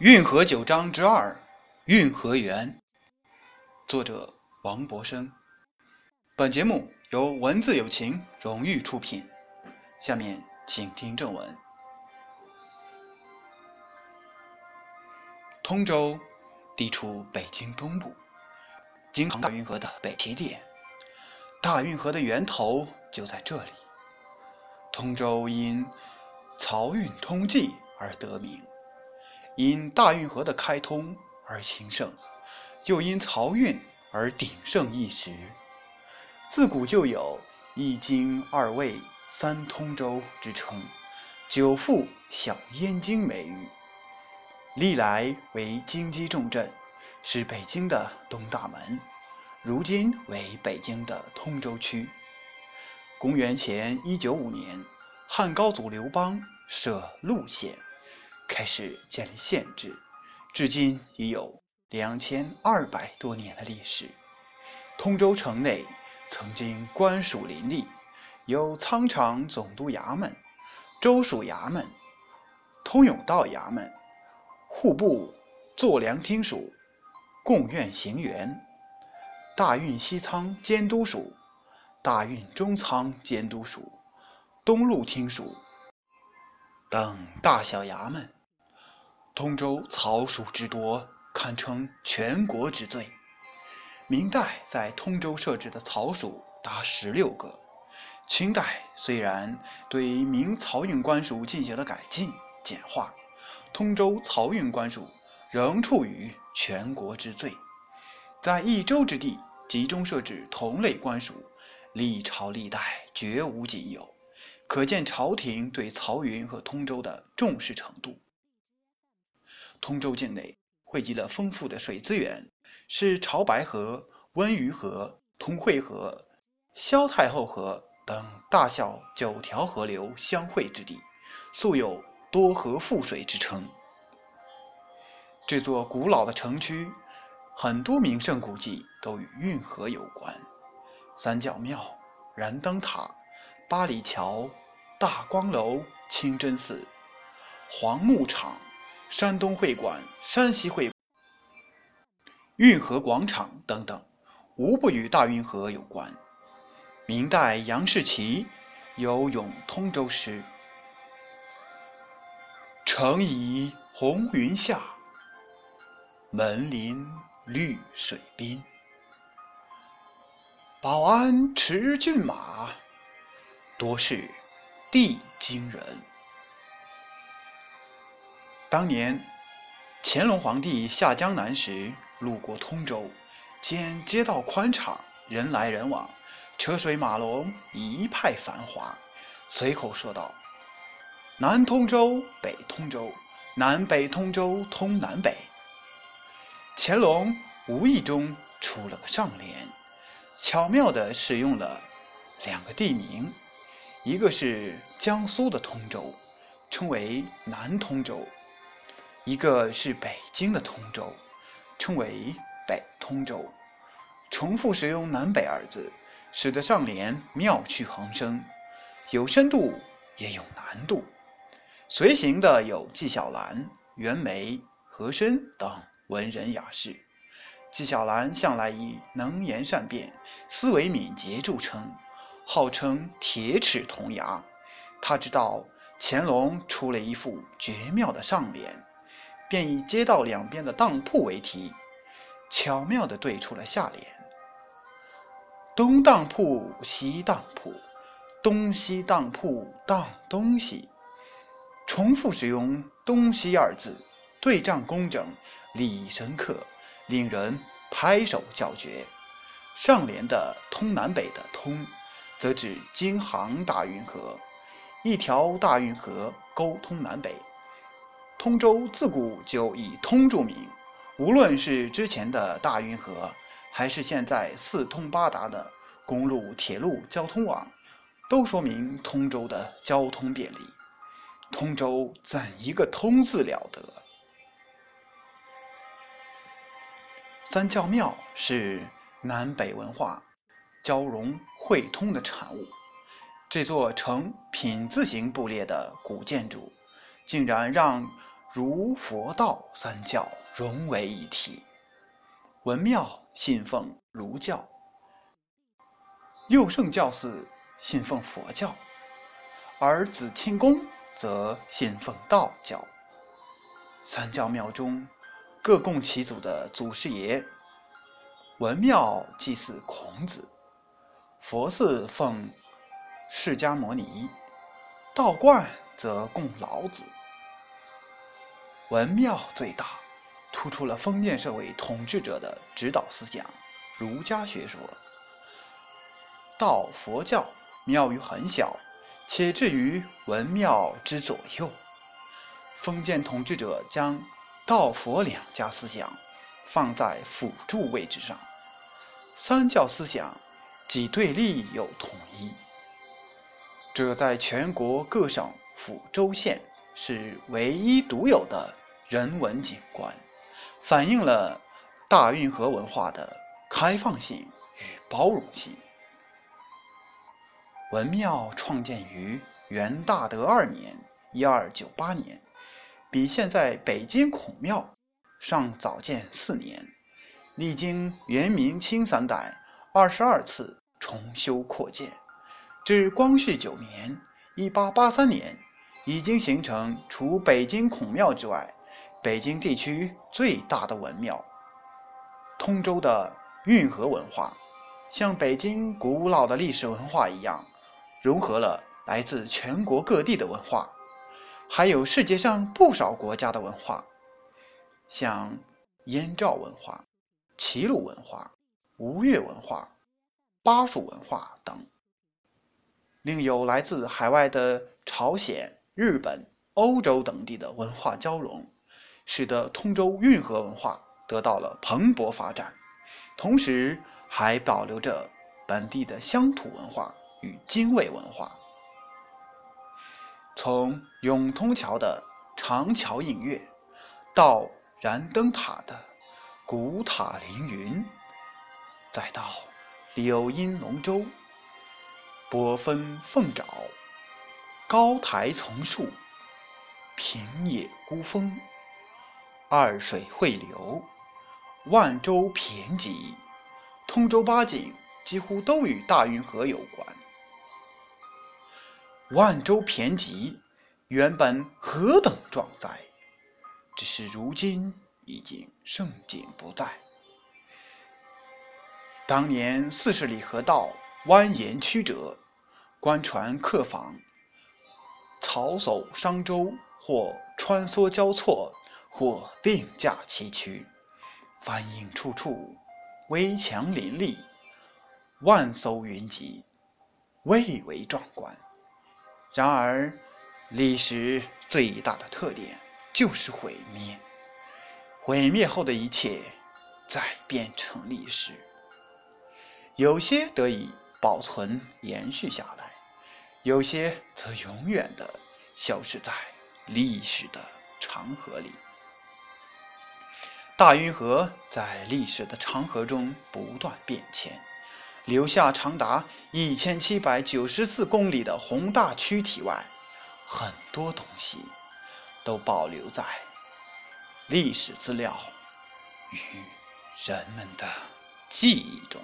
运河九章之二，运河园。作者王博生。本节目由文字有情荣誉出品。下面请听正文。通州地处北京东部，京杭大运河的北起点，大运河的源头就在这里。通州因漕运通济而得名。因大运河的开通而兴盛，又因漕运而鼎盛一时。自古就有“一京二卫三通州”之称，“久负小燕京”美誉，历来为京畿重镇，是北京的东大门。如今为北京的通州区。公元前一九五年，汉高祖刘邦设陆县。开始建立县制，至今已有两千二百多年的历史。通州城内曾经官署林立，有仓场总督衙门、州署衙门、通甬道衙门、户部作粮厅署、贡院行辕、大运西仓监督署、大运中仓监督署、东路厅署等大小衙门。通州曹署之多，堪称全国之最。明代在通州设置的曹署达十六个。清代虽然对明漕运官署进行了改进简化，通州漕运官署仍处于全国之最。在一州之地集中设置同类官署，历朝历代绝无仅有，可见朝廷对漕运和通州的重视程度。通州境内汇集了丰富的水资源，是潮白河、温榆河、通惠河、萧太后河等大小九条河流相汇之地，素有“多河富水”之称。这座古老的城区，很多名胜古迹都与运河有关：三角庙、燃灯塔、八里桥、大光楼、清真寺、黄牧场。山东会馆、山西会、运河广场等等，无不与大运河有关。明代杨士奇有《咏通州诗》：“城倚红云下，门临绿水滨。保安持骏马，多是地京人。”当年，乾隆皇帝下江南时路过通州，见街道宽敞，人来人往，车水马龙，一派繁华，随口说道：“南通州，北通州，南北通州通南北。”乾隆无意中出了个上联，巧妙地使用了两个地名，一个是江苏的通州，称为南通州。一个是北京的通州，称为北通州，重复使用“南北”二字，使得上联妙趣横生，有深度也有难度。随行的有纪晓岚、袁枚、和珅等文人雅士。纪晓岚向来以能言善辩、思维敏捷著称，号称“铁齿铜牙”。他知道乾隆出了一副绝妙的上联。便以街道两边的当铺为题，巧妙地对出了下联：“东当铺，西当铺，东西当铺当东西。”重复使用“东西”二字，对仗工整，立意深刻，令人拍手叫绝。上联的“通南北”的“通”，则指京杭大运河，一条大运河沟通南北。通州自古就以通著名，无论是之前的大运河，还是现在四通八达的公路、铁路交通网，都说明通州的交通便利。通州怎一个“通”字了得！三教庙是南北文化交融汇通的产物。这座呈品字形布列的古建筑，竟然让儒、佛、道三教融为一体。文庙信奉儒教，六圣教寺信奉佛教，而紫清宫则信奉道教。三教庙中各供其祖的祖师爷。文庙祭祀孔子，佛寺奉释迦牟尼，道观则供老子。文庙最大。突出了封建社会统治者的指导思想，儒家学说。道佛教庙宇很小，且置于文庙之左右。封建统治者将道佛两家思想放在辅助位置上，三教思想既对立又统一。这在全国各省府州县是唯一独有的人文景观。反映了大运河文化的开放性与包容性。文庙创建于元大德二年（一二九八年），比现在北京孔庙尚早建四年，历经元、明、清三代二十二次重修扩建，至光绪九年（一八八三年），已经形成除北京孔庙之外。北京地区最大的文庙，通州的运河文化，像北京古老的历史文化一样，融合了来自全国各地的文化，还有世界上不少国家的文化，像燕赵文化、齐鲁文化、吴越文化、巴蜀文化等，另有来自海外的朝鲜、日本、欧洲等地的文化交融。使得通州运河文化得到了蓬勃发展，同时还保留着本地的乡土文化与精卫文化。从永通桥的长桥映月，到燃灯塔的古塔凌云，再到柳荫龙舟、波峰凤爪、高台丛树、平野孤峰。二水汇流，万州骈集，通州八景几乎都与大运河有关。万州骈集原本何等壮哉，只是如今已经盛景不再。当年四十里河道蜿蜒曲折，官船客舫，草叟商舟，或穿梭交错。或并驾齐驱，帆影处处，危墙林立，万艘云集，蔚为壮观。然而，历史最大的特点就是毁灭。毁灭后的一切，再变成历史。有些得以保存延续下来，有些则永远的消失在历史的长河里。大运河在历史的长河中不断变迁，留下长达一千七百九十四公里的宏大躯体外，很多东西都保留在历史资料与人们的记忆中。